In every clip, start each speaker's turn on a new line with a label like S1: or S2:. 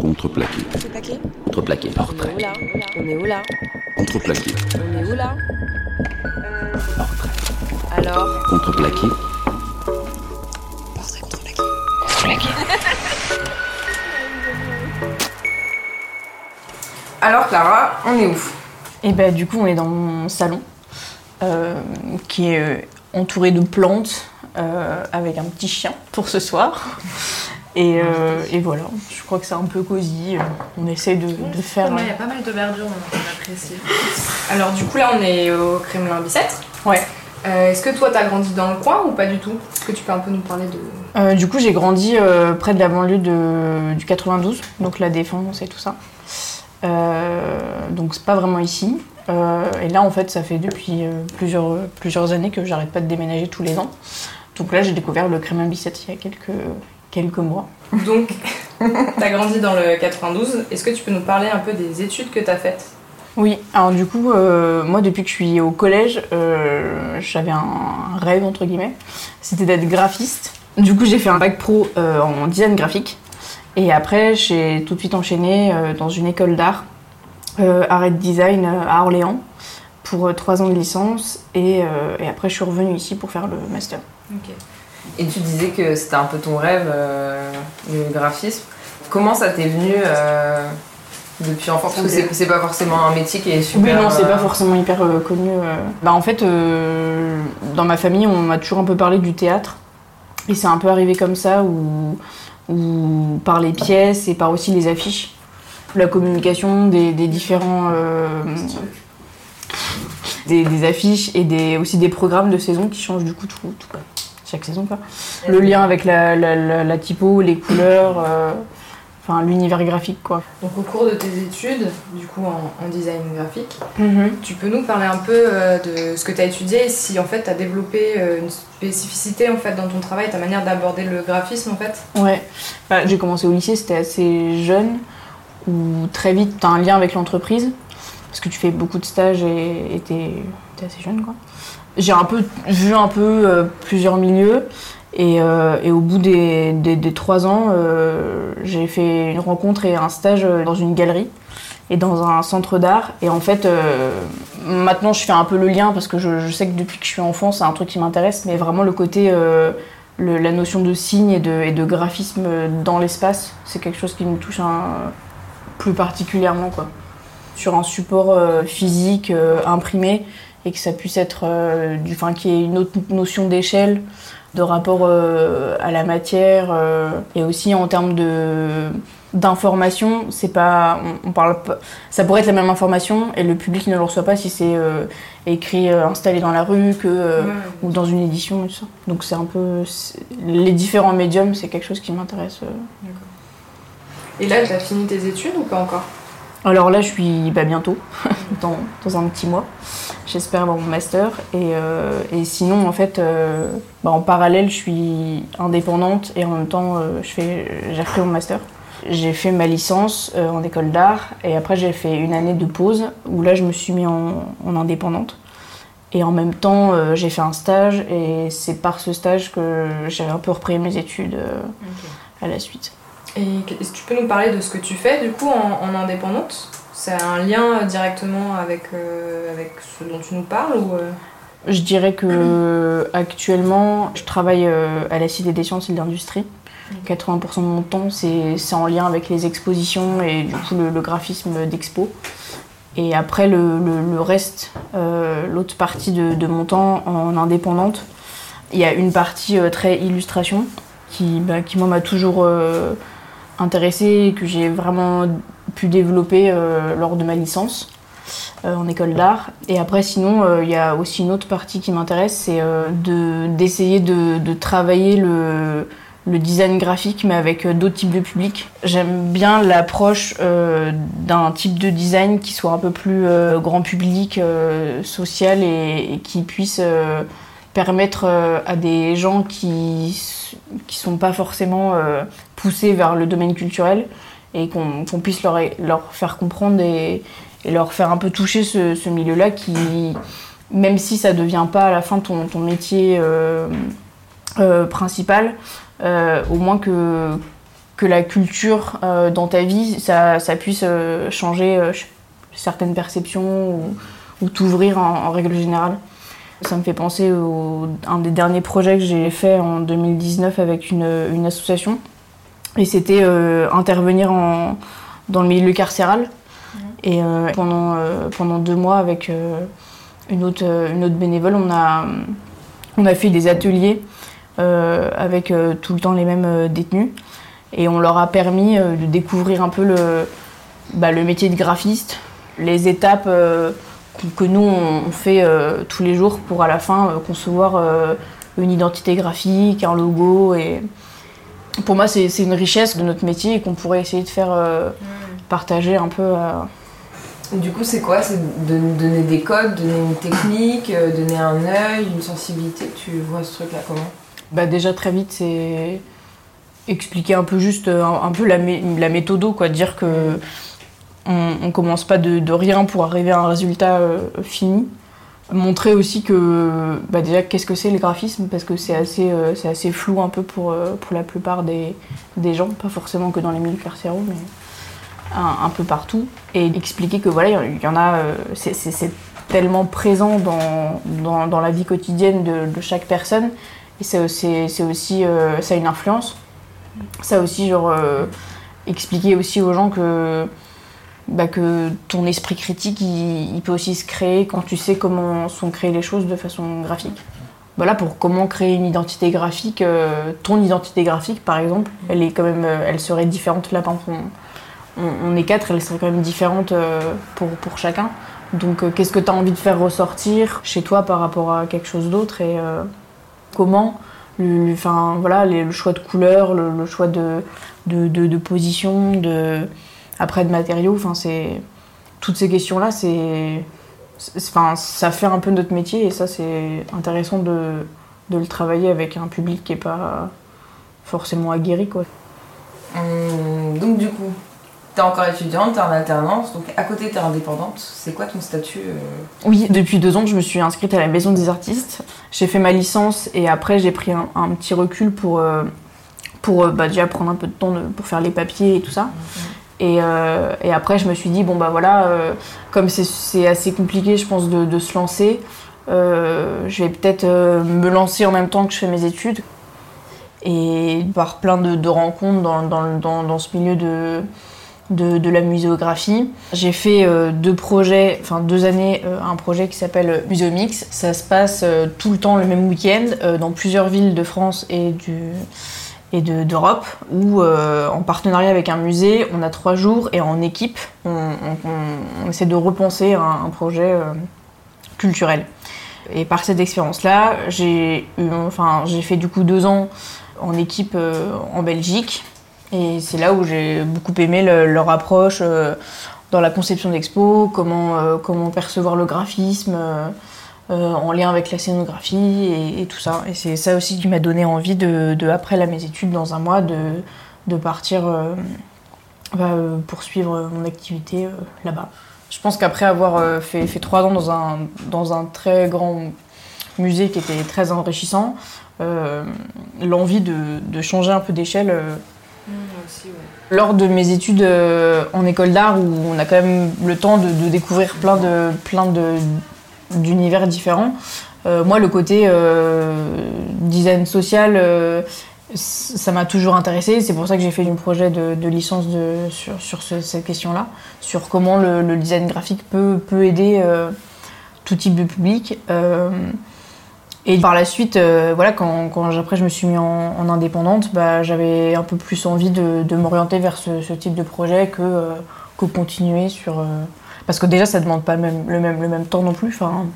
S1: Contreplaqué.
S2: Contreplaqué
S1: Contreplaqué. Portrait.
S2: On est où là? On est où là?
S1: Contreplaqué.
S2: On est où là?
S1: Portrait.
S2: Alors?
S1: Contreplaqué.
S2: Portrait contreplaqué.
S3: Alors Clara, on est où?
S4: Et bah du coup on est dans mon salon euh, qui est euh, entouré de plantes euh, avec un petit chien pour ce soir. Et, euh, et voilà, je crois que c'est un peu cosy. On essaie de, de faire.
S3: Il y a pas mal de verdure, on apprécie. Alors du coup là on est au Kremlin Bicêtre.
S4: Ouais.
S3: Euh, Est-ce que toi t'as grandi dans le coin ou pas du tout? Est-ce que tu peux un peu nous parler de...
S4: Euh, du coup j'ai grandi euh, près de la banlieue de, du 92, donc la Défense et tout ça. Euh, donc c'est pas vraiment ici. Euh, et là en fait ça fait depuis euh, plusieurs, plusieurs années que j'arrête pas de déménager tous les ans. Donc là j'ai découvert le Crémin Bicêtre il y a quelques, quelques mois.
S3: Donc t'as grandi dans le 92. Est-ce que tu peux nous parler un peu des études que t'as faites?
S4: Oui, alors du coup, euh, moi depuis que je suis au collège, euh, j'avais un rêve entre guillemets, c'était d'être graphiste. Du coup, j'ai fait un bac pro euh, en design graphique. Et après, j'ai tout de suite enchaîné dans une école d'art, art et design à Orléans, pour trois ans de licence. Et, et après, je suis revenue ici pour faire le master.
S3: Ok.
S5: Et tu disais que c'était un peu ton rêve, euh, le graphisme. Comment ça t'est venu euh, depuis enfance Parce que c'est- c'est pas forcément un métier qui est super.
S4: Oui, non, c'est
S5: euh,
S4: pas forcément hyper euh, connu. Bah, en fait, dans ma famille, on m'a toujours un peu parlé du théâtre. Et c'est un peu arrivé comme ça, où, où par les pièces et par aussi les affiches, la communication des, des différents. des, des affiches et des, aussi des programmes de saison qui changent du coup tout, tout- chaque saison. Quoi. Le lien avec la, la, la- la typo, les couleurs, euh, enfin l'univers graphique. Quoi.
S3: Donc au cours de tes études, du coup en, en design graphique, tu peux nous parler un peu euh, de ce que tu as étudié et si en fait tu as développé euh, une spécificité en fait dans ton travail, ta manière d'aborder le graphisme en fait?
S4: Ouais, Bah, j'ai commencé au lycée, c'était assez jeune, où très vite tu as un lien avec l'entreprise, parce que tu fais beaucoup de stages et t'es t'es assez jeune quoi. J'ai un peu vu un peu euh, plusieurs milieux, et, euh, et au bout des, des, trois ans, euh, j'ai fait une rencontre et un stage dans une galerie et dans un centre d'art. Et en fait, maintenant je fais un peu le lien parce que je, sais que depuis que je suis enfant, c'est un truc qui m'intéresse, mais vraiment le côté. la notion de signe et de, de graphisme dans l'espace, c'est quelque chose qui me touche plus particulièrement. Quoi. Sur un support physique imprimé et que ça puisse être. euh, du, enfin, qu'il y ait une autre notion d'échelle, de rapport euh, à la matière euh, et aussi en termes de d'information c'est pas on, on parle pas ça pourrait être la même information et le public ne le reçoit pas si c'est écrit installé dans la rue que ou dans une édition et tout ça. Donc c'est un peu les différents médiums, c'est quelque chose qui m'intéresse.
S3: Et là, tu as fini tes études ou pas encore?
S4: Alors là, je suis bah, bientôt dans, dans un petit mois. J'espère avoir mon master et, euh, et sinon en fait, euh, bah, en parallèle, je suis indépendante et en même temps, euh, je fais j'ai repris mon master. J'ai fait ma licence euh, en école d'art et après j'ai fait une année de pause où là je me suis mis en, en indépendante. Et en même temps, euh, j'ai fait un stage et c'est par ce stage que j'ai un peu repris mes études euh, à la suite.
S3: Et est-ce que tu peux nous parler de ce que tu fais du coup en, en indépendante? C'est un lien directement avec, euh, avec ce dont tu nous parles ou euh,
S4: Je dirais que actuellement, je travaille euh, à la Cité des sciences et de l'industrie. 80% de mon temps, c'est c'est en lien avec les expositions et du coup le, le graphisme d'expo. Et après, le, le- le reste, euh, l'autre partie de, de mon temps en indépendante, il y a une partie euh, très illustration qui, bah, qui moi, m'a toujours euh, intéressée et que j'ai vraiment pu développer euh, lors de ma licence euh, en école d'art. Et après, sinon, euh, il y a aussi une autre partie qui m'intéresse, c'est de- d'essayer de, travailler le, design graphique, mais avec d'autres types de publics. J'aime bien l'approche d'un type de design qui soit un peu plus grand public, social et, et qui puisse permettre à des gens qui qui sont pas forcément poussés vers le domaine culturel et qu'on puisse leur, faire comprendre et, leur faire un peu toucher ce, milieu-là qui, même si ça devient pas à la fin ton, métier euh, euh, principal, euh, au moins que, que la culture dans ta vie, ça, puisse changer ch- certaines perceptions ou, ou t'ouvrir en, règle générale. Ça me fait penser au un des derniers projets que j'ai fait en 2019 avec une association. Et c'était euh, intervenir en, dans le milieu carcéral. Et euh, pendant, euh, pendant deux mois, avec une, autre, une autre bénévole, on a, on a fait des ateliers avec tout le temps les mêmes détenus. Et on leur a permis de découvrir un peu le, bah, le métier de graphiste, les étapes euh, que- nous on, fait euh, tous les jours pour à la fin euh, concevoir une identité graphique, un logo. Et pour moi, c'est c'est une richesse de notre métier et qu'on pourrait essayer de faire euh, partager un peu. à-
S5: Du coup, c'est quoi? C'est de donner des codes, donner une technique, euh, donner un œil, une sensibilité? Tu vois ce truc-là comment?
S4: Bah déjà très vite, c'est expliquer un peu juste euh, un, un peu la, mé- la méthodo, quoi, dire que on, on commence pas de, de rien pour arriver à un résultat euh, fini. Montrer aussi que bah déjà qu'est-ce que c'est le graphisme parce que c'est assez euh, c'est assez flou un peu pour euh, pour la plupart des, des gens, pas forcément que dans les milieux carcéraux, mais un, peu partout. Et expliquer que voilà il y en a euh, c'est- tellement présent dans, dans, dans la vie quotidienne de, chaque personne. Et c'est aussi, ça a une influence. Ça aussi, genre, expliquer aussi aux gens que, bah, que ton esprit critique, il, peut aussi se créer quand tu sais comment sont créées les choses de façon graphique. Voilà, pour comment créer une identité graphique, euh, ton identité graphique, par exemple, elle est quand même, euh, elle serait différente. Là, par exemple, on, est quatre, elle serait quand même différente euh, pour, pour chacun. Donc, qu'est-ce que tu as envie de faire ressortir chez toi par rapport à quelque chose d'autre et comment le, enfin, voilà, le choix de couleur, le, choix de- de position, de, après de matériaux, enfin, c'est toutes ces questions-là, c'est, enfin, ça fait un peu notre métier et ça, c'est intéressant de, de le travailler avec un public qui est pas forcément aguerri, quoi.
S5: Hum, Donc, du coup, t'es encore étudiante, t'es en alternance, donc à côté, t'es indépendante. C'est quoi ton statut euh
S4: Oui, depuis deux ans, je me suis inscrite à la Maison des artistes. J'ai fait ma licence et après, j'ai pris un, un petit recul pour, euh, pour euh, bah, déjà prendre un peu de temps de- pour faire les papiers et tout ça. Et, euh, et après, je me suis dit, bon, bah voilà, euh, comme c'est- assez compliqué, je pense, de, se lancer, euh, je vais peut-être me lancer en même temps que je fais mes études. Et par plein de, rencontres dans, dans- dans- ce milieu de, de, la muséographie. J'ai fait deux projets, enfin deux années, un projet qui s'appelle Muséomix. Ça se passe tout le temps le même week-end dans plusieurs villes de France et du et de- d'Europe, où euh, en partenariat avec un musée, on a trois jours et en équipe, on, essaie de repenser un, projet euh, culturel. Et par cette expérience-là, j'ai enfin, fait du coup deux ans en équipe euh, en Belgique. Et c'est là où j'ai beaucoup aimé le- leur approche dans la conception d'expo, comment, comment percevoir le graphisme en lien avec la scénographie et, et tout ça. Et c'est ça aussi qui m'a donné envie de, de, après là, mes études, dans un mois, de, de partir euh, bah, euh, poursuivre mon activité euh, là-bas. Je pense qu'après avoir euh, fait, fait trois ans dans un, dans un très grand musée qui était très enrichissant, euh, l'envie de, de changer un peu d'échelle euh, lors de mes études euh, en école d'art où on a quand même le temps de, de découvrir plein de plein de d'univers différents. euh, moi, le côté euh, design social, euh, ça m'a toujours intéressé. C'est pour ça que j'ai fait un projet de, licence sur, sur ce- cette question-là, sur comment le, design graphique peut, peut aider tout type de public. Et par la suite, voilà, quand, après je me suis mis en, en indépendante, bah, j'avais un peu plus envie de, m'orienter vers ce, type de projet que, euh, que continuer sur. Parce que déjà, ça demande pas le même, le même, le même temps non plus. Enfin,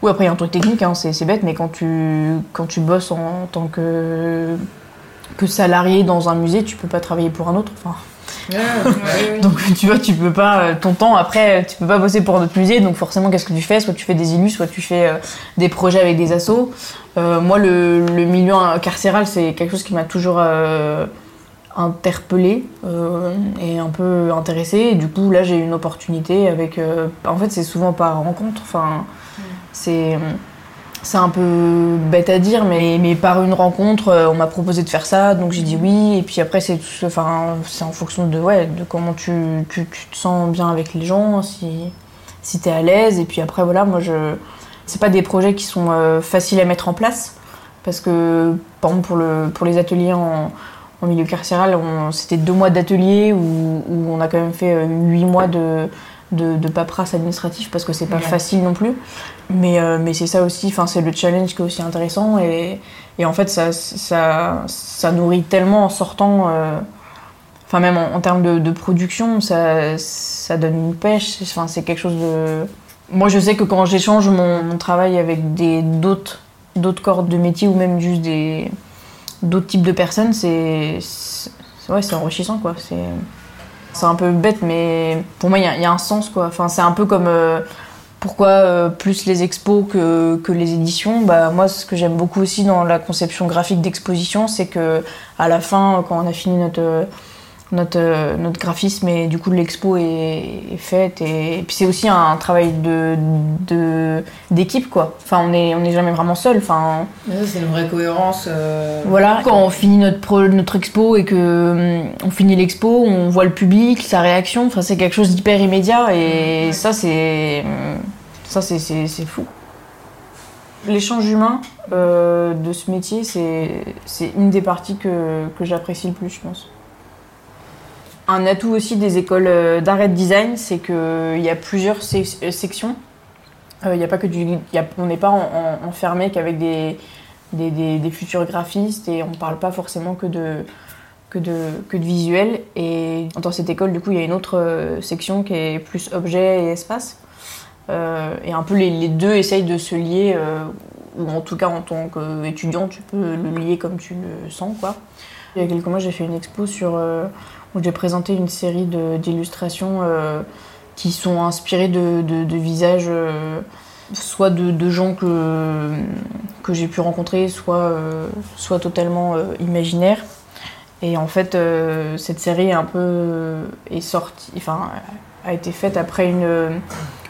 S4: oui, après, il y a un truc technique, hein, c'est bête, mais quand tu, quand tu bosses en, tant que, que salarié dans un musée, tu peux pas travailler pour un autre. Enfin, donc tu vois, tu peux pas euh, ton temps après, tu peux pas bosser pour un autre musée. Donc forcément, qu'est-ce que tu fais? Soit tu fais des illus, soit tu fais euh, des projets avec des assos. Euh, moi, le, le milieu carcéral, c'est quelque chose qui m'a toujours euh, interpellée euh, et un peu intéressée. Du coup, là, j'ai une opportunité avec. euh, en fait, c'est souvent par rencontre. Enfin, c'est c'est un peu bête à dire, mais, mais par une rencontre, euh, on m'a proposé de faire ça, donc j'ai dit oui. Et puis après, c'est enfin, en fonction de, ouais, de comment tu, tu, tu te sens bien avec les gens, si, si tu es à l'aise. Et puis après, voilà, moi, je. C'est pas des projets qui sont faciles à mettre en place. Parce que, par exemple, pour, le, pour les ateliers en, en milieu carcéral, c'était deux mois d'atelier où, où on a quand même fait euh, huit mois de, de, de paperasse administrative parce que c'est pas
S5: Ouais.
S4: facile non plus. Mais, euh, mais c'est ça aussi, enfin, c'est le challenge qui est aussi intéressant. Et, et en fait, ça, ça, ça nourrit tellement en sortant. euh, Enfin, même en, en termes de, de production, ça, ça donne une pêche. C'est- Enfin, c'est quelque chose de. Moi, je sais que quand j'échange mon, mon travail avec d'autres corps de métier ou même juste des d'autres types de personnes, c'est ouais, c'est enrichissant quoi. C'est c'est un peu bête, mais pour moi, il y, a- un sens quoi. Enfin, c'est un peu comme euh, pourquoi euh, plus les expos que, que les éditions. Bah, moi, ce que j'aime beaucoup aussi dans la conception graphique d'exposition, c'est que à la fin, quand on a fini notre notre, euh, notre graphisme et du coup l'expo est, est faite et, et puis c'est aussi un travail de de- d'équipe quoi enfin on est on n'est jamais vraiment seul enfin
S5: C'est une vraie cohérence. euh,
S4: voilà, quand on finit notre, pro- notre expo et que hum, on finit l'expo, on voit le public, sa réaction, enfin c'est quelque chose d'hyper immédiat et ça c'est hum, ça c'est fou. L'échange humain euh, de ce métier, c'est c'est une des parties que, que j'apprécie le plus, je pense. Un atout aussi des écoles euh, d'art et de design, c'est qu'il y a plusieurs euh, sections. Euh, Il y a pas que du, on n'est pas en- en- enfermé qu'avec des, des, futurs graphistes et on ne parle pas forcément que de, que, de, que de visuel. Et dans cette école, du coup, il y a une autre euh, section qui est plus objet et espace. Euh, et un peu les, deux essayent de se lier, euh, ou en tout cas en tant qu'étudiant, tu peux le lier comme tu le sens. Quoi. Il y a quelques mois, j'ai fait une expo sur, euh, où j'ai présenté une série d'illustrations euh, qui sont inspirées de, de- visages, euh, soit de, de gens que, que j'ai pu rencontrer, soit, euh, soit totalement imaginaires. Et en fait, cette série est un peu est sortie, enfin, a été faite après une,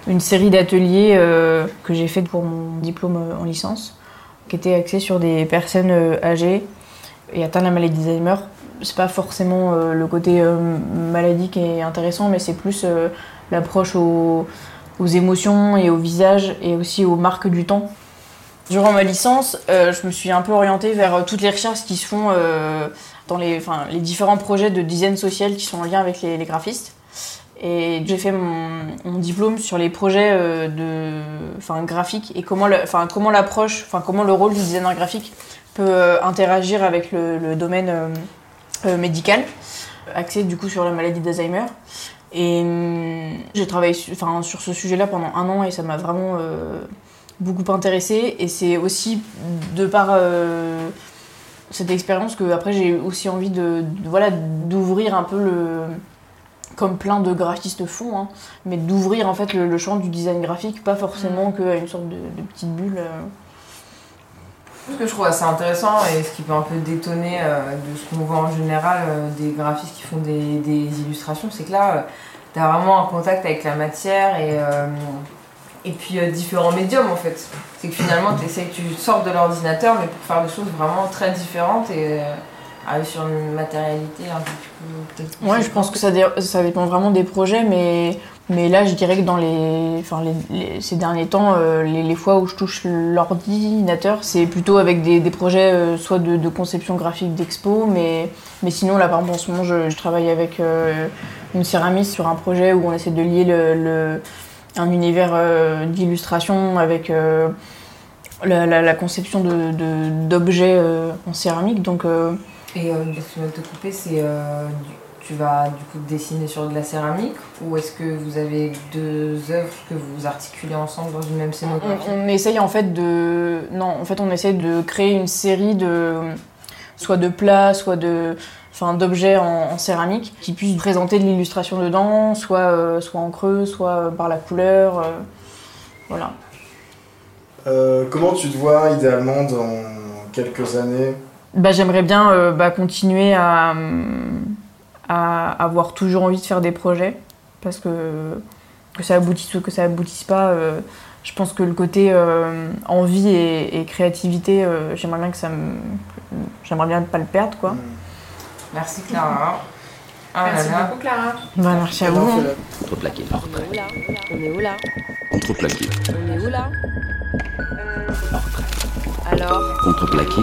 S4: une série d'ateliers que j'ai fait pour mon diplôme en licence, qui était axée sur des personnes âgées et atteintes de la maladie d'Alzheimer. C'est pas forcément euh, le côté euh, maladie qui est intéressant, mais c'est plus euh, l'approche aux, émotions et au visage et aussi aux marques du temps. Durant ma licence, euh, je me suis un peu orientée vers toutes les recherches qui se font dans les, les différents projets de design social qui sont en lien avec les, graphistes. Et j'ai fait mon, diplôme sur les projets de, graphiques et comment, comment l'approche, comment le rôle du designer graphique peut interagir avec le domaine euh, euh, médical, axé du coup sur la maladie d'Alzheimer. Et hum, j'ai travaillé su- sur ce sujet-là pendant un an et ça m'a vraiment euh, beaucoup intéressée. Et c'est aussi de par euh, cette expérience que après j'ai aussi envie de, de- voilà d'ouvrir un peu le comme plein de graphistes font, hein, mais d'ouvrir en fait le, le champ du design graphique, pas forcément qu'à une sorte de, de petite bulle. euh.
S5: Ce que je trouve assez intéressant et ce qui peut un peu détonner euh, de ce qu'on voit en général euh, des graphistes qui font des, illustrations, c'est que là, tu as vraiment un contact avec la matière et, euh, et puis euh, différents médiums en fait. C'est que finalement, essaies, tu sors de l'ordinateur mais pour faire des choses vraiment très différentes et euh, aller sur une matérialité un peu plus
S4: Ouais, je pense que ça, ça dépend vraiment des projets, mais, mais là, je dirais que dans les, enfin, les, ces derniers temps, euh, les, les fois où je touche l'ordinateur, c'est plutôt avec des, des projets euh, soit de, de conception graphique d'expo, mais, mais sinon, là, par exemple, en ce moment, je, travaille avec euh, une céramiste sur un projet où on essaie de lier le, le- un univers d'illustration avec la, la- conception d'objets de, euh, en céramique. Donc,
S5: Et excuse-moi de te couper, c'est tu vas du coup dessiner sur de la céramique ou est-ce que vous avez deux œuvres que vous articulez ensemble dans une même scénographie?
S4: On, on essaye en fait de. Non, en fait, on essaye de créer une série de. soit de plats, soit de. Enfin, d'objets en, en céramique qui puissent présenter de l'illustration dedans, soit, euh, soit en creux, soit euh, par la couleur. euh, voilà.
S6: Euh, comment tu te vois idéalement dans quelques années?
S4: Bah, J'aimerais bien euh, bah, continuer à, à avoir toujours envie de faire des projets parce que que ça aboutisse ou que ça aboutisse pas. euh, je pense que le côté euh, envie et, et créativité, euh, j'aimerais bien que ça me, j'aimerais bien ne pas le perdre quoi.
S6: Mm.
S5: Merci Clara. Ah
S3: Merci
S5: là là.
S3: beaucoup, Clara.
S4: Bah, merci à vous. Hein.
S1: Contreplaqué. Hors
S2: On est où là? On est où là?
S1: Contreplaqué.
S2: On est où là? Alors
S1: Contreplaqué.